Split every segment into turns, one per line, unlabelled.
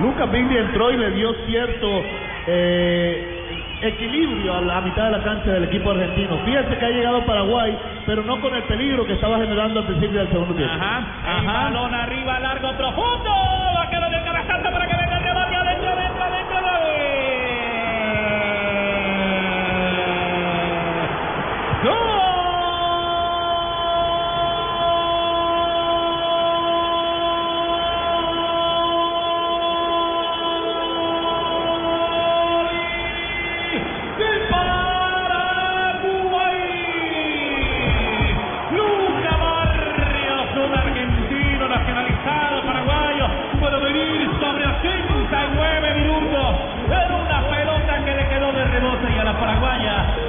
Lucas Bigli entró y le dio cierto eh, equilibrio a la mitad de la cancha del equipo argentino. Fíjense que ha llegado Paraguay, pero no con el peligro que estaba generando al principio del segundo tiempo.
Ajá, el balón arriba, largo, profundo.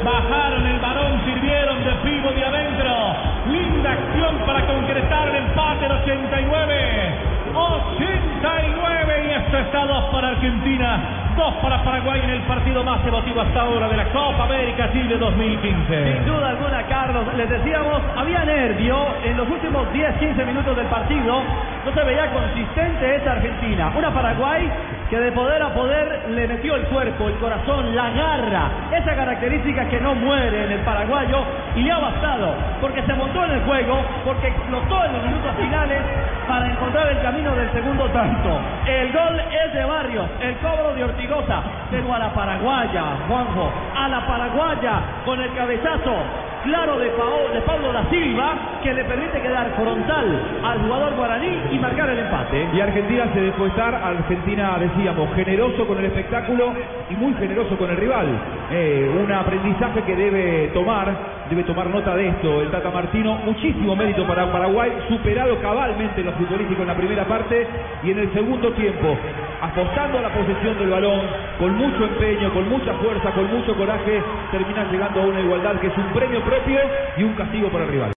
Bajaron el balón, sirvieron de vivo de adentro. Linda acción para concretar el empate en 89. 89 y esto está 2 para Argentina, 2 para Paraguay en el partido más emotivo hasta ahora de la Copa América Chile 2015.
Sin duda alguna, Carlos, les decíamos, había nervio en los últimos 10-15 minutos del partido, no se veía consistente esa Argentina. Una Paraguay que de poder a poder le metió el cuerpo, el corazón, la garra, esa característica que no muere en el paraguayo y le ha bastado, porque se montó en el juego, porque explotó en los minutos finales para encontrar el camino del segundo tanto. El gol es de Barrios, el cobro de Ortigosa, pero a la paraguaya, Juanjo, a la paraguaya con el cabezazo claro de, Pao- de Pablo da Silva que le permite quedar frontal al jugador guaraní y marcar el empate.
Y Argentina se dejó estar, Argentina decíamos, generoso con el espectáculo y muy generoso con el rival. Eh, un aprendizaje que debe tomar, debe tomar nota de esto el Tata Martino. Muchísimo mérito para Paraguay, superado cabalmente en lo futbolístico en la primera parte y en el segundo tiempo, apostando a la posesión del balón, con mucho empeño, con mucha fuerza, con mucho coraje, terminan llegando a una igualdad que es un premio propio y un castigo para el rival.